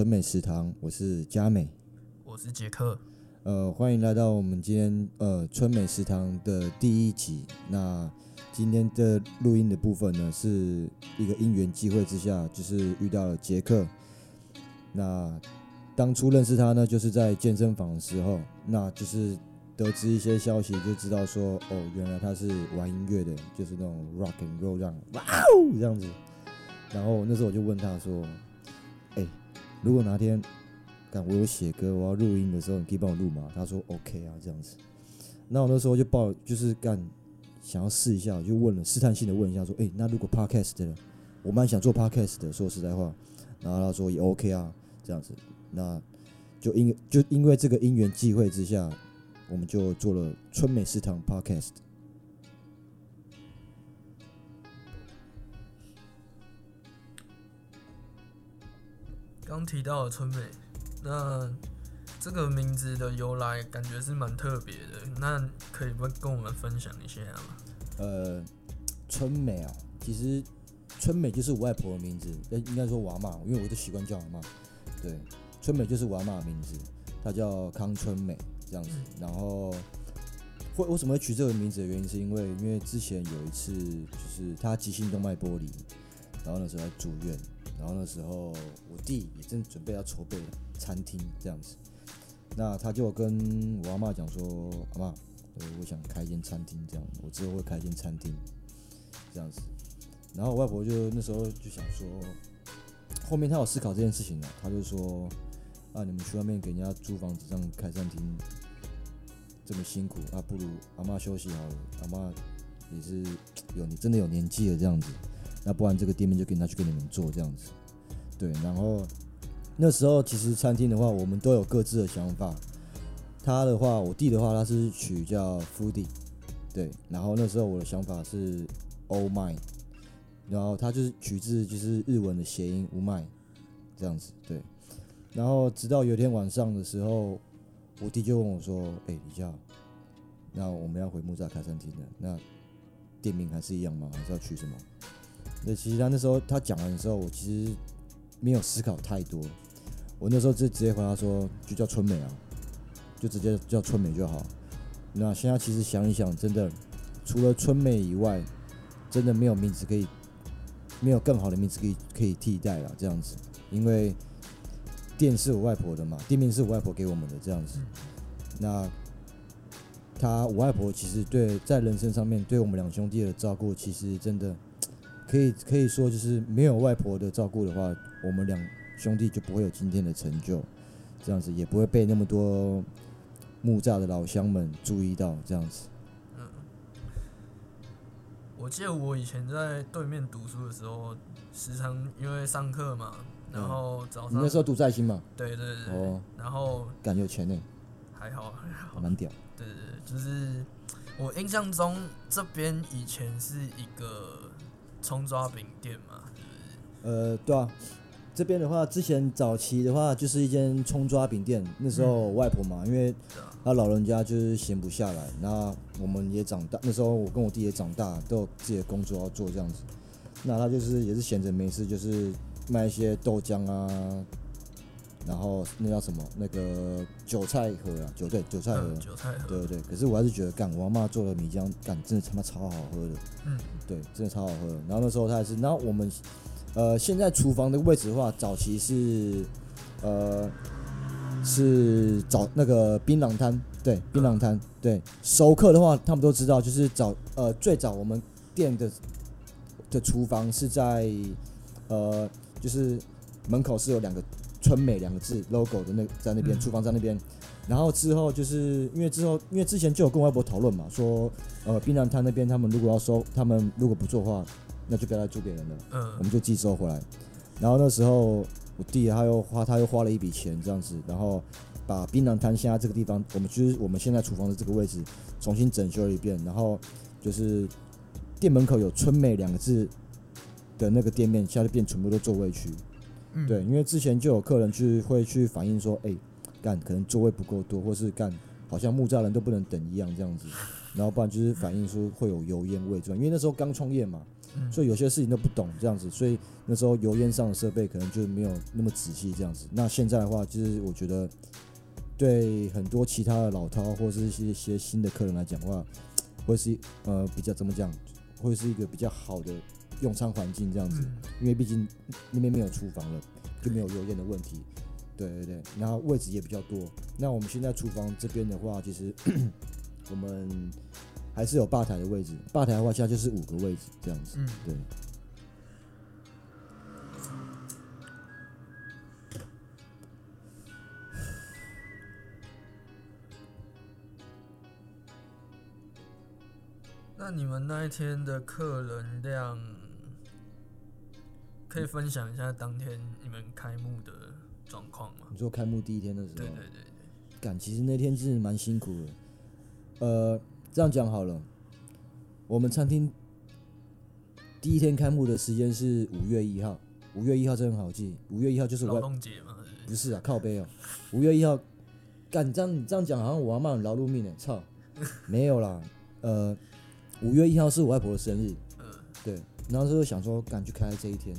春美食堂，我是佳美。我是杰克。呃，欢迎来到我们今天呃春美食堂的第一集。那今天的录音的部分呢，是一个因缘际会之下，就是遇到了杰克。那当初认识他呢，就是在健身房的时候，那就是得知一些消息，就知道说，哦，原来他是玩音乐的，就是那种 rock and roll 这样，哇哦这样子。然后那时候我就问他说，哎，如果哪天，干我有写歌，我要录音的时候，你可以帮我录吗？他说 OK 啊，这样子。那我那时候就报，就是干想要试一下，我就问了试探性的问一下，说，哎，那如果 Podcast 的，我蛮想做 Podcast 的，说实在话。然后他说也 OK 啊，这样子。那就因就因为这个因缘际会之下，我们就做了春美食堂 Podcast。刚提到的春美，那这个名字的由来感觉是蛮特别的，那可以不跟我们分享一下吗？呃，春美啊，其实春美就是我外婆的名字，呃，应该说我阿妈，因为我都习惯叫阿妈。对，春美就是我阿妈的名字，她叫康春美这样子。然后会为什么会取这个名字的原因，是因为因为之前有一次就是她急性动脉剥离，然后那时候在住院。然后那时候，我弟也正准备要筹备餐厅这样子，那他就跟我阿妈讲说：“阿妈，我想开一间餐厅，这样，我之后会开一间餐厅，这样子。”然后我外婆就那时候就想说，后面他有思考这件事情了，他就说：“啊，你们去外面给人家租房子这样开餐厅，这么辛苦，啊，不如阿妈休息好了。阿妈也是 有你真的有年纪了这样子。”那不然这个店面就给他去给你们做这样子，对。然后那时候其实餐厅的话，我们都有各自的想法。他的话，我弟的话，他是取叫 Foodie，对。然后那时候我的想法是 Oh My，然后他就是取自就是日文的谐音无麦这样子，对。然后直到有一天晚上的时候，我弟就问我说：“哎，李教，那我们要回木栅开餐厅了，那店名还是一样吗？还是要取什么？”对，其实他那时候他讲完的时候，我其实没有思考太多。我那时候就直接回答说，就叫春美啊，就直接叫春美就好。那现在其实想一想，真的除了春美以外，真的没有名字可以，没有更好的名字可以可以替代了。这样子，因为店是我外婆的嘛，店面是我外婆给我们的这样子。那他我外婆其实对在人生上面对我们两兄弟的照顾，其实真的。可以可以说，就是没有外婆的照顾的话，我们两兄弟就不会有今天的成就，这样子也不会被那么多木栅的老乡们注意到，这样子。嗯，我记得我以前在对面读书的时候，时常因为上课嘛，然后早上你那时候读在新嘛？对对对。哦。然后。感觉有钱呢。还好还好。蛮屌。对对对，就是我印象中这边以前是一个。葱抓饼店嘛，呃，对啊，这边的话，之前早期的话就是一间葱抓饼店。那时候外婆嘛，因为她老人家就是闲不下来，那我们也长大，那时候我跟我弟也长大，都有自己的工作要做这样子。那他就是也是闲着没事，就是卖一些豆浆啊。然后那叫什么？那个韭菜盒啊，韭对韭菜盒，韭菜盒，对对对。可是我还是觉得干我妈做的米浆干真的他妈超好喝的，嗯，对，真的超好喝。然后那时候他还是，然后我们呃现在厨房的位置的话，早期是呃是找那个槟榔摊，对，槟榔摊，对。熟客的话，他们都知道，就是早呃最早我们店的的厨房是在呃就是门口是有两个。春美两个字 logo 的那在那边厨房在那边，然后之后就是因为之后因为之前就有跟外婆讨论嘛，说呃槟榔摊那边他们如果要收，他们如果不做的话，那就不要再租别人了，嗯，我们就寄收回来。然后那时候我弟他又花他又花了一笔钱这样子，然后把槟榔摊现在这个地方，我们就是我们现在厨房的这个位置重新整修了一遍，然后就是店门口有春美两个字的那个店面，现在变全部都座位区。对，因为之前就有客人去会去反映说，哎，干可能座位不够多，或是干好像木栅人都不能等一样这样子，然后不然就是反映说会有油烟味这样，因为那时候刚创业嘛，嗯。所以有些事情都不懂这样子，所以那时候油烟上的设备可能就没有那么仔细这样子。那现在的话，就是我觉得对很多其他的老饕或是一些一些新的客人来讲的话，会是呃比较怎么讲，会是一个比较好的用餐环境这样子。嗯因为毕竟那边没有厨房了，就没有油烟的问题。对对对，然后位置也比较多。那我们现在厨房这边的话，其实 我们还是有吧台的位置，吧台的话现在就是五个位置这样子。嗯，对，那你们那一天的客人量，可以分享一下当天你们开幕的状况吗？你说开幕第一天的时候，对对对对，干，其实那天真的蛮辛苦的。呃，这样讲好了，我们餐厅第一天开幕的时间是五月一号，五月一号真好记，五月一号就是我劳动节嘛，不是啊，靠背哦。五月一号，干你这样你这样讲，好像我阿妈很劳碌命哎，操，没有啦。呃，五月一号是我外婆的生日，呃，对，然后就想说，赶去开这一天，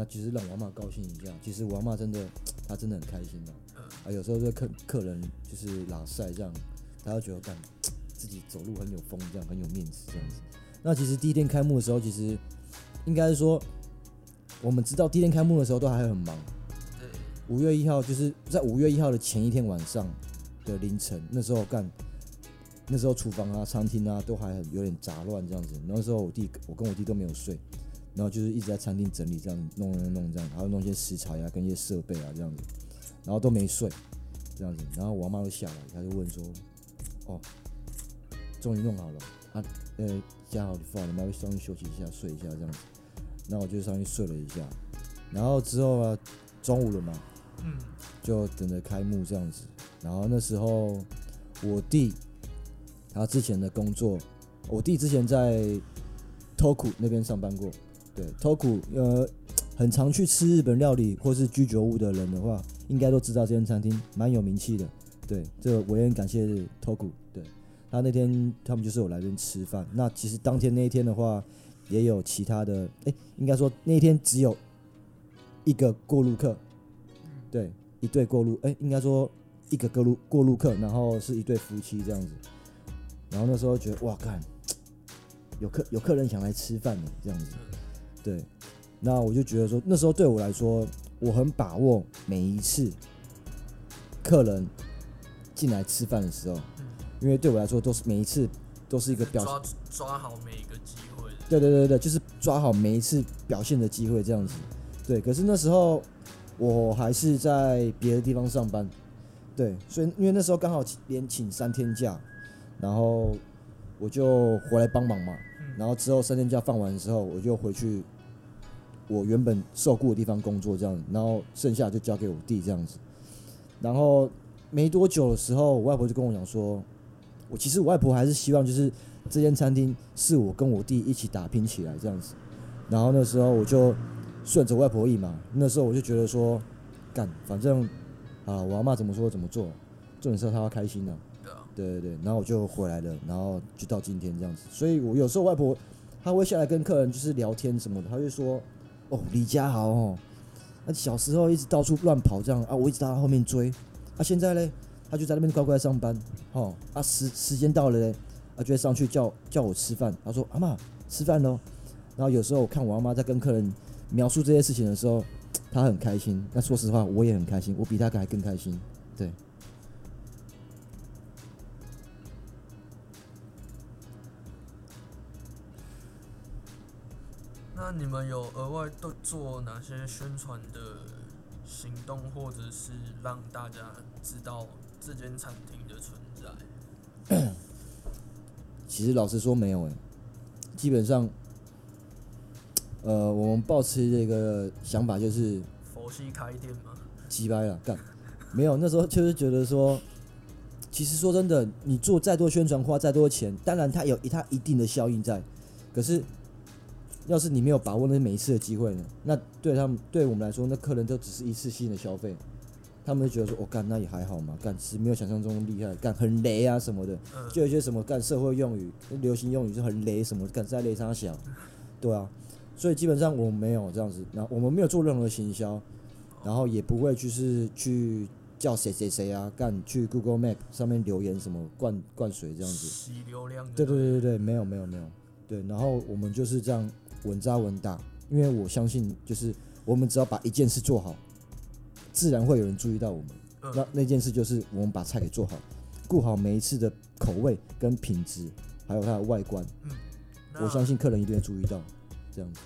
那其实让我妈高兴一下。其实我妈真的，她真的很开心的。嗯啊，有时候这客客人就是拉晒这样，她就觉得干自己走路很有风，这样很有面子这样子。那其实第一天开幕的时候，其实应该是说，我们知道第一天开幕的时候都还很忙。对，五月一号就是在五月一号的前一天晚上的凌晨，那时候干，那时候厨房啊、餐厅啊都还很有点杂乱这样子。那时候我弟我跟我弟都没有睡，然后就是一直在餐厅整理这样弄弄弄这样，还有弄一些食材啊跟一些设备啊这样子，然后都没睡这样子。然后我妈就下来，她就问说：“哦，终于弄好了啊？呃，家好饭，你妈会上去休息一下，睡一下这样子。”那我就上去睡了一下，然后之后啊，中午了嘛，嗯就等着开幕这样子。然后那时候我弟他之前的工作，我弟之前在 Toku 那边上班过。对，Toku 呃，很常去吃日本料理或是居酒屋的人的话，应该都知道这间餐厅蛮有名气的。对，这个我也很感谢 Toku。对他那天他们就是有来这边吃饭。那其实当天那一天的话，也有其他的，哎、应该说那一天只有一个过路客，对，一对过路，哎、应该说一个过路过路客，然后是一对夫妻这样子。然后那时候觉得哇，看有客有客人想来吃饭呢，这样子。对，那我就觉得说，那时候对我来说，我很把握每一次客人进来吃饭的时候，嗯，因为对我来说都是每一次都是一个表抓抓好每一个机会，对对对对，就是抓好每一次表现的机会这样子。对，可是那时候我还是在别的地方上班，对，所以因为那时候刚好连请三天假，然后我就回来帮忙嘛。然后之后三天假放完之后，我就回去我原本受雇的地方工作这样子，然后剩下就交给我弟这样子。然后没多久的时候，我外婆就跟我讲说，我其实我外婆还是希望就是这间餐厅是我跟我弟一起打拼起来这样子。然后那时候我就顺着外婆意嘛，那时候我就觉得说，干，反正啊，我阿妈怎么说怎么做，重点是她要开心的、对对对，然后我就回来了，然后就到今天这样子。所以我有时候外婆她会下来跟客人就是聊天什么的，她就说：“哦，李家豪哦，那小时候一直到处乱跑这样啊，我一直在他后面追，啊现在嘞，他就在那边乖乖上班，哦啊时时间到了嘞，啊就会上去叫叫我吃饭。他说阿妈吃饭喽。然后有时候我看我阿妈在跟客人描述这些事情的时候，她很开心。那说实话，我也很开心，我比她还更开心。对。那你们有额外都做哪些宣传的行动，或者是让大家知道这间餐厅的存在？其实老实说没有诶，基本上，呃，我们抱持这个想法就是佛系开店嘛？鸡掰了，干，没有，那时候就是觉得说，其实说真的，你做再多宣传，花再多钱，当然它有它一定的效应在，可是，要是你没有把握那每一次的机会呢，那对他们对我们来说，那客人都只是一次性的消费，他们就觉得说，我、干那也还好嘛，干其实没有想象中厉害，干很雷啊什么的，嗯，就有一些什么干社会用语、流行用语就很雷什么，干在雷上小，对啊，所以基本上我们没有这样子，然后我们没有做任何行销，然后也不会就是去叫谁谁谁啊干去 Google Map 上面留言什么灌灌水这样子。洗流量。对对对对对，没有没有没有，对，然后我们就是这样稳扎稳打，因为我相信就是我们只要把一件事做好，自然会有人注意到我们。嗯那那件事就是我们把菜给做好，顾好每一次的口味跟品质，还有它的外观，嗯我相信客人一定会注意到。这样子，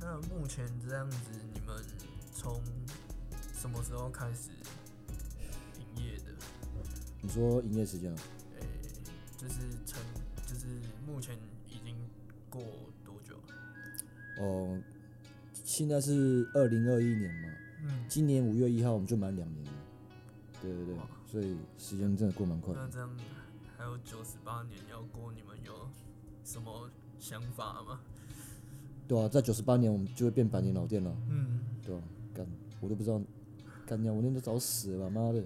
那目前这样子，你们从什么时候开始营业的？你说营业时间啊？诶、就是成，就是目前已经过哦，现在是二零二一年嘛，嗯，今年五月一号我们就满两年了。对对对，所以时间真的过蛮快的。那这样还有九十八年要过，你们有什么想法吗？对啊，在九十八年我们就会变百年老店了。嗯，对啊，干，我都不知道，干娘我那都早死了吧，妈的！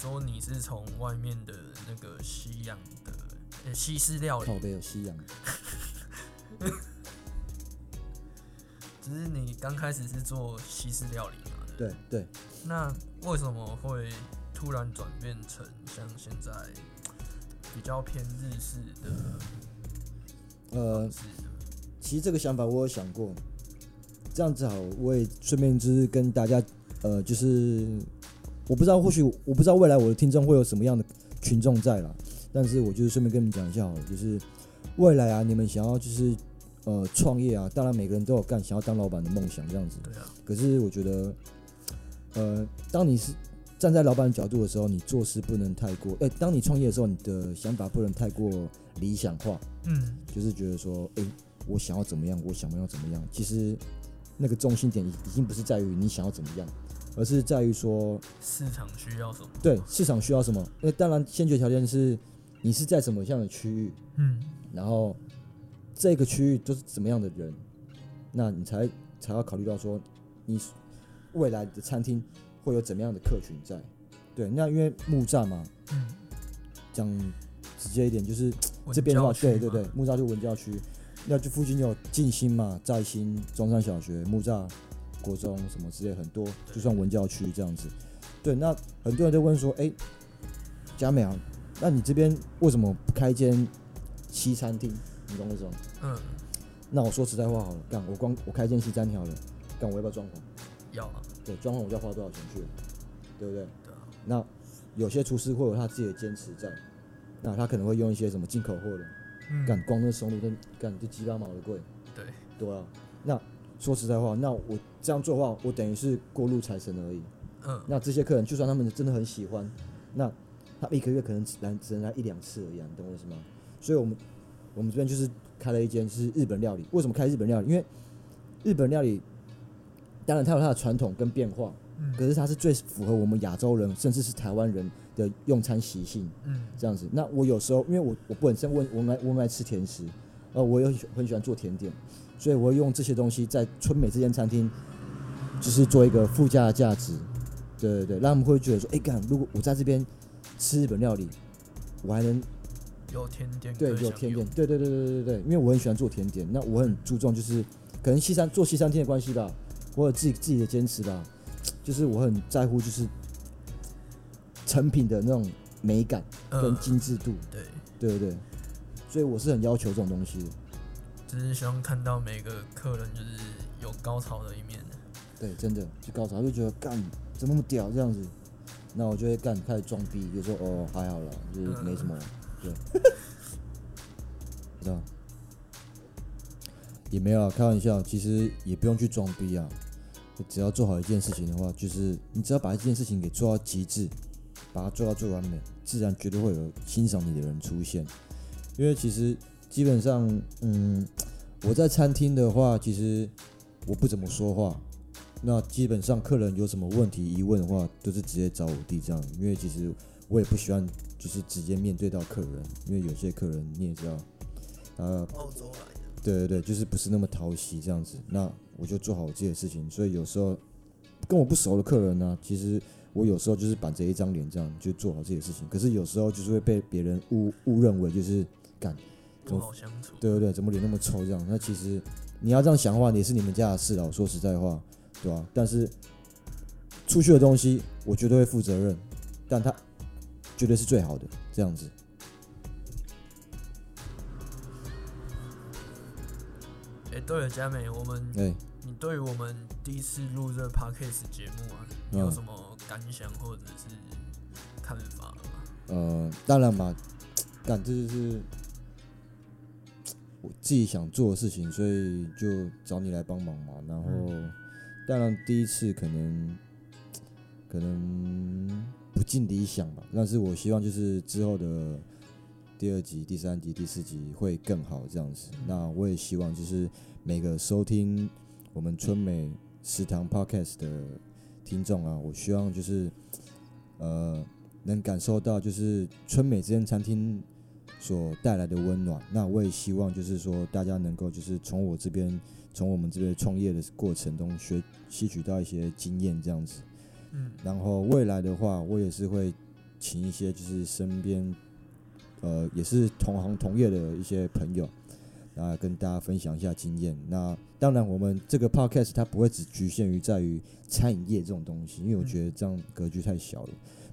说你是从外面的那个西洋的呃西式料理靠，背有西洋，只是你刚开始是做西式料理嘛？对不对。那为什么会突然转变成像现在比较偏日式的呃？其实这个想法我有想过，这样子好，我也顺便就是跟大家，呃，就是我不知道，或许我不知道未来我的听众会有什么样的群众在啦，但是我就是顺便跟你们讲一下好了，就是未来啊，你们想要就是呃创业啊，当然每个人都有干想要当老板的梦想这样子，对啊，可是我觉得，呃，当你是站在老板的角度的时候，你做事不能太过，哎、当你创业的时候，你的想法不能太过理想化，嗯，就是觉得说，哎、我想要怎么样，我想要怎么样。其实那个中心点已已经不是在于你想要怎么样，而是在于说，市场需要什么？对市场需要什么。那当然，先决条件是你是在什么样的区域，嗯，然后这个区域都是怎么样的人，那你才才要考虑到说，你未来的餐厅会有怎么样的客群在。对，那因为木栅嘛，嗯，讲直接一点，就是这边的话，对对对，，木栅就文教区，那就附近有静心嘛、在新、中山小学、木栅国中什么之类很多，就算文教区这样子。对，那很多人都问说，哎、佳美啊，那你这边为什么不开一间西餐厅？你懂我意思吗？嗯，那我说实在话好了，干我光我开一间西餐厅好了，干我要不要装潢？要啊，对，装潢我就要花多少钱去了，对不对？对啊，那有些厨师会有他自己的坚持在，那他可能会用一些什么进口货的，嗯，干光那松露都干就鸡巴毛的贵，对，对啊。那说实在话，那我这样做的话，我等于是过路财神而已。嗯，那这些客人就算他们真的很喜欢，那他一个月可能只来只能来一两次而已、啊，你懂我意思吗？所以我们我们这边就是开了一间是日本料理。为什么开日本料理？因为日本料理当然它有它的传统跟变化，嗯，可是它是最符合我们亚洲人甚至是台湾人的用餐习性。嗯，这样子。那我有时候因为我我本身我我们爱我们爱吃甜食，呃，我也很喜很喜欢做甜点，所以我会用这些东西在春美这间餐厅，就是做一个附加的价值。对对对，让他们会觉得说，哎、干，如果我在这边吃日本料理，我还能有甜点对有甜点，对对对对对对对，因为我很喜欢做甜点，那我很注重就是可能西餐做西餐厅的关系吧，我有自己自己的坚持吧，就是我很在乎就是成品的那种美感跟嗯，精致度。对，对对对，所以我是很要求这种东西的。只是希望看到每个客人就是有高潮的一面。对，真的就高潮就觉得干怎么那么屌这样子，那我就会干开始装逼，就说哦还好啦，就是没什么，对，知道？也没有啊，开玩笑，其实也不用去装逼啊，只要做好一件事情的话，就是你只要把一件事情给做到极致，把它做到最完美，自然绝对会有欣赏你的人出现。因为其实基本上，嗯，我在餐厅的话，其实我不怎么说话，那基本上客人有什么问题疑问的话，都是直接找我弟这样，因为其实我也不喜欢就是直接面对到客人，因为有些客人你也知道，呃，澳洲来的，对对对，就是不是那么讨喜这样子。那我就做好我自己的事情，所以有时候跟我不熟的客人呢、其实我有时候就是板着一张脸这样就做好自己的事情。可是有时候就是会被别人误误认为就是干，不好相处。对对对，怎么脸那么臭这样？那其实你要这样想的话，也是你们家的事了。我说实在话，对吧、但是出去的东西，我绝对会负责任，但他绝对是最好的这样子。哎、对了，佳美，我们哎、你对于我们第一次录这 podcast 节目啊，你有嗯什么感想或者是看法吗？呃，当然嘛，感这就是我自己想做的事情，所以就找你来帮忙嘛。然后，当然第一次可能可能不尽理想吧，但是我希望就是之后的第二集、第三集、第四集会更好这样子。那我也希望就是每个收听我们春美食堂 Podcast 的听众啊，我希望就是呃。能感受到就是春美这间餐厅所带来的温暖。那我也希望就是说大家能够就是从我这边，从我们这边创业的过程中学吸取到一些经验这样子。嗯，然后未来的话，我也是会请一些就是身边呃也是同行同业的一些朋友，那跟大家分享一下经验。那当然，我们这个 podcast 它不会只局限于在于餐饮业这种东西，因为我觉得这样格局太小了。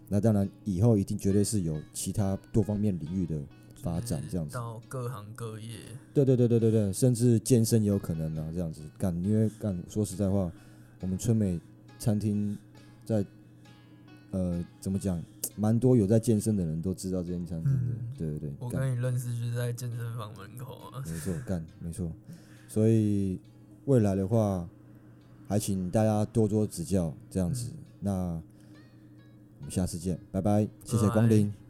那当然，以后一定绝对是有其他多方面领域的发展这样子。到各行各业，对对对对对对，甚至健身也有可能啊，这样子干，因为干说实在话，我们春美餐厅在呃怎么讲，蛮多有在健身的人都知道这间餐厅的，嗯对对对，我干跟你认识就是在健身房门口啊。没错干没错，所以未来的话，还请大家多多指教这样子。那我们下次见，拜拜，谢谢光临。拜